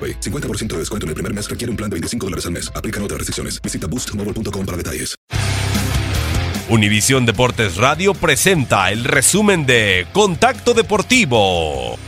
AroPay. 50% de descuento en el primer mes requiere un plan de 25 dólares al mes. Aplican otras restricciones. Visita boostmobile.com para detalles. Univisión Deportes Radio presenta el resumen de Contacto Deportivo.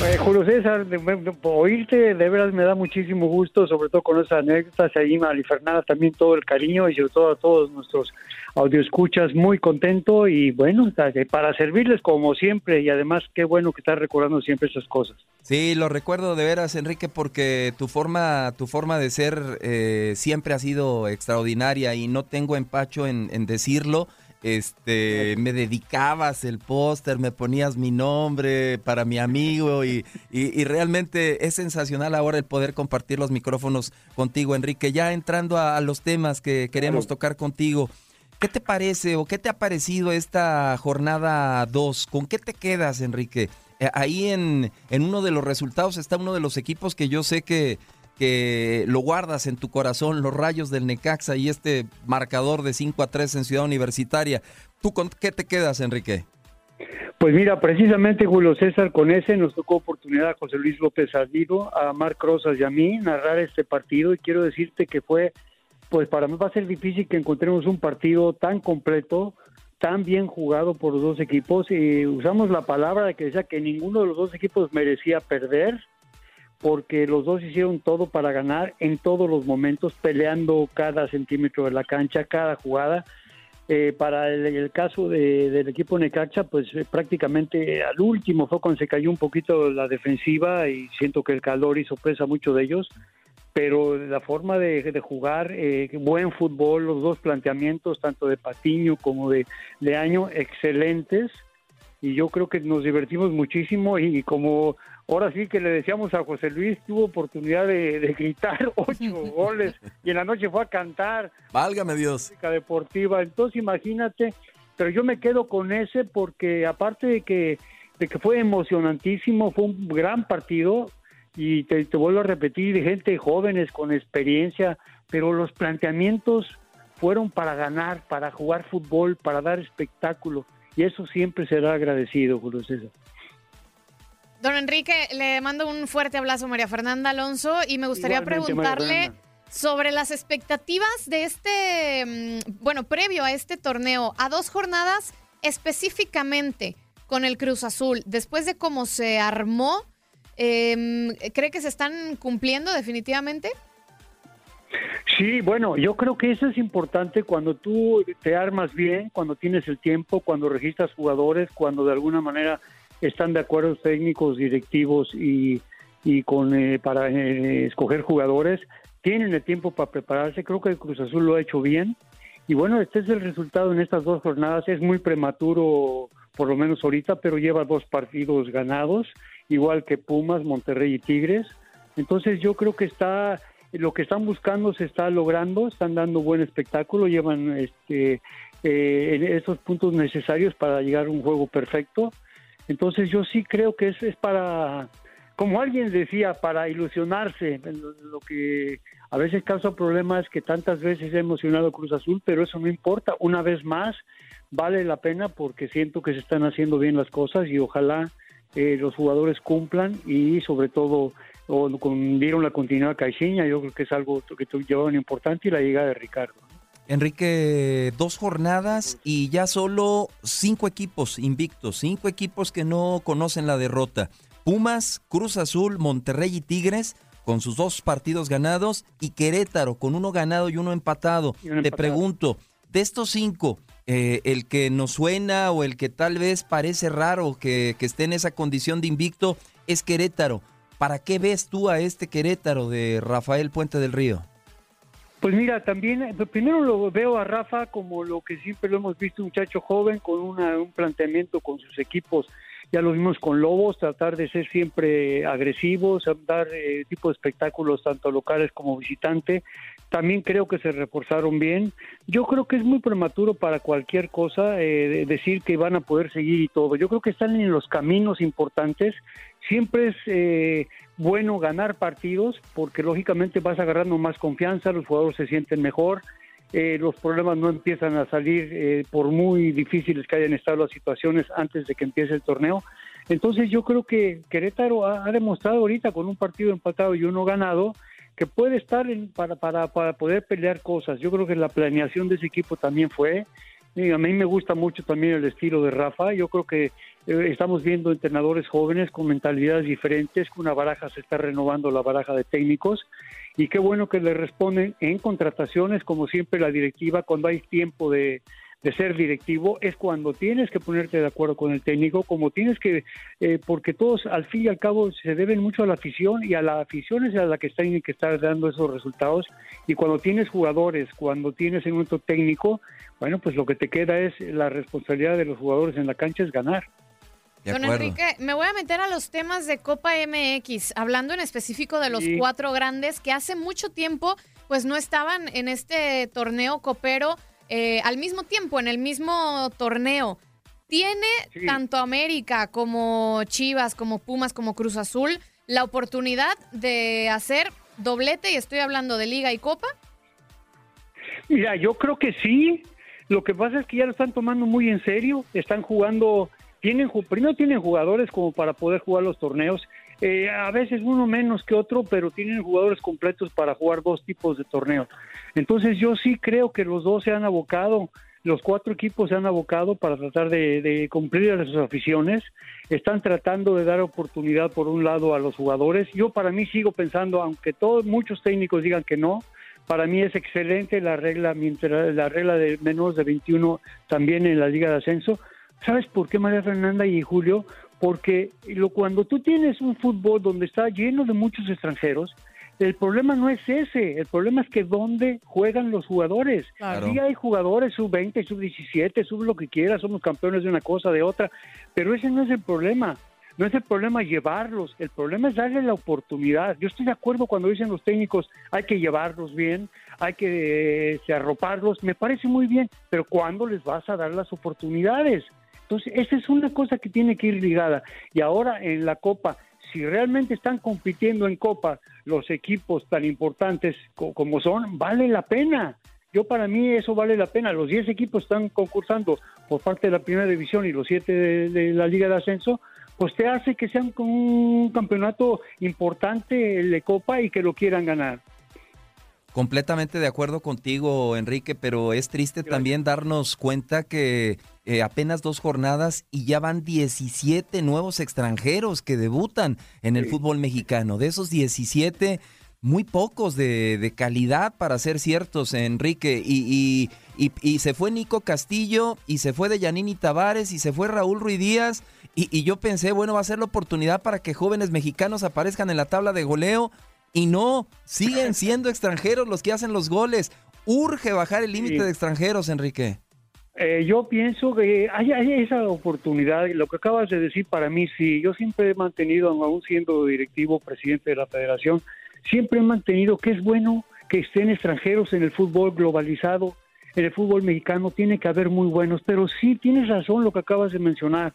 Eh, Julio César, de- oírte de veras me da muchísimo gusto, sobre todo con esas anécdotas, ahí Mari Fernanda también todo el cariño y sobre todo a todos nuestros audioescuchas, muy contento y bueno, para servirles como siempre y además qué bueno que estás recordando siempre esas cosas. Sí, lo recuerdo de veras, Enrique, porque tu forma, tu forma de ser eh, siempre ha sido extraordinaria y no tengo empacho en decirlo. Este, me dedicabas el póster, me ponías mi nombre para mi amigo y, y- y realmente es sensacional ahora el poder compartir los micrófonos contigo, Enrique. Ya entrando a, a los temas que queremos tocar contigo, ¿qué te parece o qué te ha parecido esta jornada 2? ¿Con qué te quedas, Enrique? Eh, ahí en, en uno de los resultados está uno de los equipos que yo sé que, que lo guardas en tu corazón, los rayos del Necaxa y este marcador de 5 a 3 en Ciudad Universitaria. ¿Tú con qué te quedas, Enrique? Pues mira, precisamente Julio César, con ese nos tocó oportunidad a José Luis López Ardido, a Marc Rosas y a mí narrar este partido y quiero decirte que fue, pues para mí va a ser difícil que encontremos un partido tan completo, tan bien jugado por los dos equipos y usamos la palabra que decía que ninguno de los dos equipos merecía perder porque los dos hicieron todo para ganar en todos los momentos, peleando cada centímetro de la cancha, cada jugada. Eh, para el, el caso de- del equipo Necaxa, pues eh, prácticamente al último fue cuando se cayó un poquito la defensiva y siento que el calor hizo presa a muchos de ellos, pero la forma de, de jugar, eh, buen fútbol, los dos planteamientos, tanto de Patiño como de, de Año, excelentes, y yo creo que nos divertimos muchísimo y como ahora sí que le decíamos a José Luis, tuvo oportunidad de, de gritar ocho goles y en la noche fue a cantar Válgame Dios. música deportiva. Entonces, imagínate, pero yo me quedo con ese porque aparte de que, de que fue emocionantísimo, fue un gran partido y te, te vuelvo a repetir, de gente jóvenes con experiencia, pero los planteamientos fueron para ganar, para jugar fútbol, para dar espectáculo y eso siempre será agradecido, Julio César. Don Enrique, le mando un fuerte abrazo a María Fernanda Alonso y me gustaría Igualmente, preguntarle sobre las expectativas de este, mm, bueno, previo a este torneo, a dos jornadas específicamente con el Cruz Azul, después de cómo se armó, em, ¿cree que se están cumpliendo definitivamente? Sí, bueno, yo creo que eso es importante cuando tú te armas bien, cuando tienes el tiempo, cuando registras jugadores, cuando de alguna manera están de acuerdo técnicos, directivos y, y con eh, para eh, escoger jugadores, tienen el tiempo para prepararse. Creo que el Cruz Azul lo ha hecho bien. Y bueno, este es el resultado en estas dos jornadas. Es muy prematuro, por lo menos ahorita, pero lleva dos partidos ganados, igual que Pumas, Monterrey y Tigres. Entonces yo creo que está lo que están buscando se está logrando, están dando buen espectáculo, llevan este, eh, esos puntos necesarios para llegar a un juego perfecto. Entonces yo sí creo que es, es para, como alguien decía, para ilusionarse. Lo, lo que a veces causa problemas que tantas veces he emocionado Cruz Azul, pero eso no importa. Una vez más, vale la pena porque siento que se están haciendo bien las cosas y ojalá eh, los jugadores cumplan y sobre todo o, con, dieron la continuidad a Caixinha, yo creo que es algo que llevaron importante y la llegada de Ricardo. Enrique, dos jornadas y ya solo cinco equipos invictos, cinco equipos que no conocen la derrota. Pumas, Cruz Azul, Monterrey y Tigres con sus dos partidos ganados y Querétaro con uno ganado y uno empatado. Te pregunto, de estos cinco, eh, el que nos suena o el que tal vez parece raro que, que esté en esa condición de invicto es Querétaro. ¿Para qué ves tú a este Querétaro de Rafael Puente del Río? Pues mira, también, eh, primero lo veo a Rafa como lo que siempre lo hemos visto, un muchacho joven con un planteamiento con sus equipos, ya lo vimos con Lobos, tratar de ser siempre agresivos, dar eh, tipo de espectáculos tanto locales como visitante. También creo que se reforzaron bien. Yo creo que es muy prematuro para cualquier cosa eh, decir que van a poder seguir y todo. Yo creo que están en los caminos importantes. Siempre es eh, bueno ganar partidos porque lógicamente vas agarrando más confianza, los jugadores se sienten mejor, eh, los problemas no empiezan a salir eh, por muy difíciles que hayan estado las situaciones antes de que empiece el torneo. Entonces yo creo que Querétaro ha, demostrado ahorita con un partido empatado y uno ganado que puede estar para, para, para poder pelear cosas. Yo creo que la planeación de ese equipo también fue. A mí me gusta mucho también el estilo de Rafa. Yo creo que eh, estamos viendo entrenadores jóvenes con mentalidades diferentes, que una baraja se está renovando la baraja de técnicos y qué bueno que le responden en contrataciones, como siempre la directiva, cuando hay tiempo de, ser directivo, es cuando tienes que ponerte de acuerdo con el técnico, como tienes que, eh, porque todos al fin y al cabo se deben mucho a la afición y a la afición es a la que tienen que estar dando esos resultados. Y cuando tienes jugadores, cuando tienes un momento técnico, bueno, pues lo que te queda es la responsabilidad de los jugadores en la cancha es ganar. Don Enrique, me voy a meter a los temas de Copa MX, hablando en específico de los cuatro grandes que hace mucho tiempo pues no estaban en este torneo copero eh, al mismo tiempo, en el mismo torneo. ¿Tiene tanto América como Chivas, como Pumas, como Cruz Azul la oportunidad de hacer doblete? Y estoy hablando de Liga y Copa. Mira, yo creo que sí. Lo que pasa es que ya lo están tomando muy en serio. Están jugando tienen primero tienen jugadores como para poder jugar los torneos eh, a veces uno menos que otro pero tienen jugadores completos para jugar dos tipos de torneos entonces yo sí creo que los dos se han abocado los cuatro equipos se han abocado para tratar de, cumplir sus aficiones. Están tratando de dar oportunidad por un lado a los jugadores. Yo para mí sigo pensando aunque todos muchos técnicos digan que no para mí es excelente la regla mientras la regla de menos de 21 también en la liga de ascenso. ¿Sabes por qué María Fernanda y Julio? Porque lo, cuando tú tienes un fútbol donde está lleno de muchos extranjeros, el problema no es ese, el problema es que dónde juegan los jugadores. Sí hay jugadores sub-20, sub-17, sub lo que quieras, somos campeones de una cosa, de otra, pero ese no es el problema. No es el problema llevarlos, el problema es darle la oportunidad. Yo estoy de acuerdo cuando dicen los técnicos hay que llevarlos bien, hay que eh, arroparlos, me parece muy bien, pero ¿cuándo les vas a dar las oportunidades? Entonces, esa es una cosa que tiene que ir ligada. Y ahora en la Copa, si realmente están compitiendo en Copa los equipos tan importantes como son, vale la pena. Yo para mí eso vale la pena. Los 10 equipos están concursando por parte de la primera división y los 7 de, la Liga de Ascenso, pues te hace que sea un campeonato importante de Copa y que lo quieran ganar. Completamente de acuerdo contigo, Enrique, pero es triste también darnos cuenta que eh, apenas dos jornadas y ya van 17 nuevos extranjeros que debutan en el fútbol mexicano. De esos 17, muy pocos de, calidad para ser ciertos, Enrique. Y, y, se fue Nico Castillo, y se fue de Yanini Tavares, y se fue Raúl Ruiz Díaz. Y, yo pensé, bueno, va a ser la oportunidad para que jóvenes mexicanos aparezcan en la tabla de goleo. Y no, siguen siendo extranjeros los que hacen los goles. Urge bajar el límite de extranjeros, Enrique. Eh, yo pienso que hay, esa oportunidad, lo que acabas de decir para mí sí, yo siempre he mantenido, aún siendo directivo, presidente de la federación, siempre he mantenido que es bueno que estén extranjeros en el fútbol globalizado, en el fútbol mexicano, tiene que haber muy buenos, pero sí tienes razón lo que acabas de mencionar.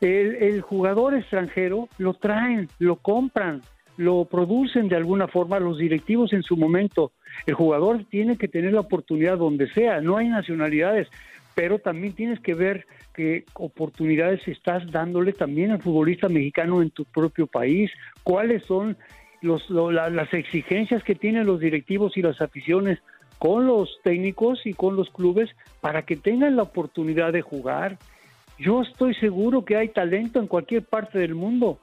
El, el jugador extranjero lo traen, lo compran, lo producen de alguna forma los directivos en su momento. El jugador tiene que tener la oportunidad donde sea, no hay nacionalidades, pero también tienes que ver qué oportunidades estás dándole también al futbolista mexicano en tu propio país, cuáles son los, las exigencias que tienen los directivos y las aficiones con los técnicos y con los clubes para que tengan la oportunidad de jugar. Yo estoy seguro que hay talento en cualquier parte del mundo.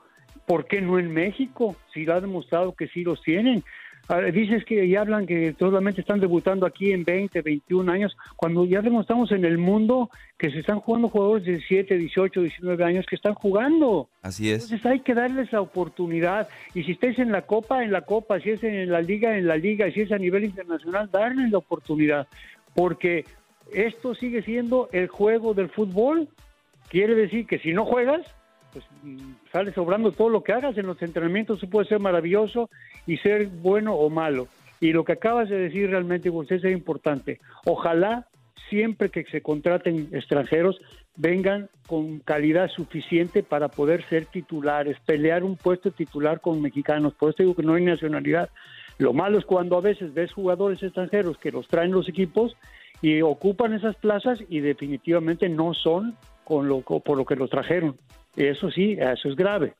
¿Por qué no en México? Si lo ha demostrado que sí los tienen. Dices que ya hablan que solamente están debutando aquí en 20, 21 años, cuando ya demostramos en el mundo que se están jugando jugadores de 17, 18, 19 años que están jugando. Así es. Entonces hay que darles la oportunidad. Y si estés en la Copa, en la Copa, si es en la Liga, en la Liga, y si es a nivel internacional, darles la oportunidad. Porque esto sigue siendo el juego del fútbol. Quiere decir que si no juegas, pues sale sobrando todo lo que hagas en los entrenamientos, puede ser maravilloso y ser bueno o malo. Y lo que acabas de decir realmente, usted es importante. Ojalá siempre que se contraten extranjeros vengan con calidad suficiente para poder ser titulares, pelear un puesto titular con mexicanos. Por eso digo que no hay nacionalidad. Lo malo es cuando a veces ves jugadores extranjeros que los traen los equipos y ocupan esas plazas y definitivamente no son con lo, por lo que los trajeron. Eso sí, eso es grave.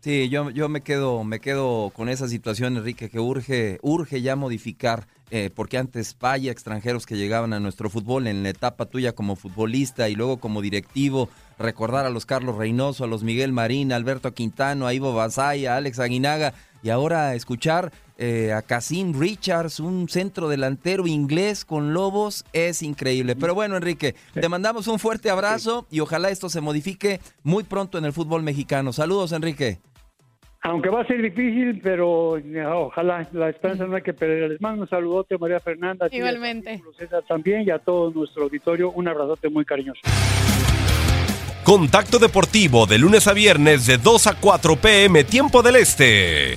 Sí, yo, yo me quedo, me quedo con esa situación, Enrique, que urge, urge ya modificar, eh, porque antes vaya extranjeros que llegaban a nuestro fútbol en la etapa tuya como futbolista y luego como directivo, recordar a los Carlos Reynoso, a los Miguel Marín, a Alberto Quintano, a Ivo Basay, a Alex Aguinaga, y ahora escuchar eh, a Cassim Richards, un centro delantero inglés con Lobos, es increíble. Pero bueno, Enrique, te mandamos un fuerte abrazo y ojalá esto se modifique muy pronto en el fútbol mexicano. Saludos, Enrique. Aunque va a ser difícil, pero ojalá la esperanza no hay que perder. Les mando un saludote, María Fernanda. Igualmente. A también y a todo nuestro auditorio un abrazote muy cariñoso. Contacto Deportivo de lunes a viernes de 2 a 4 pm tiempo del Este.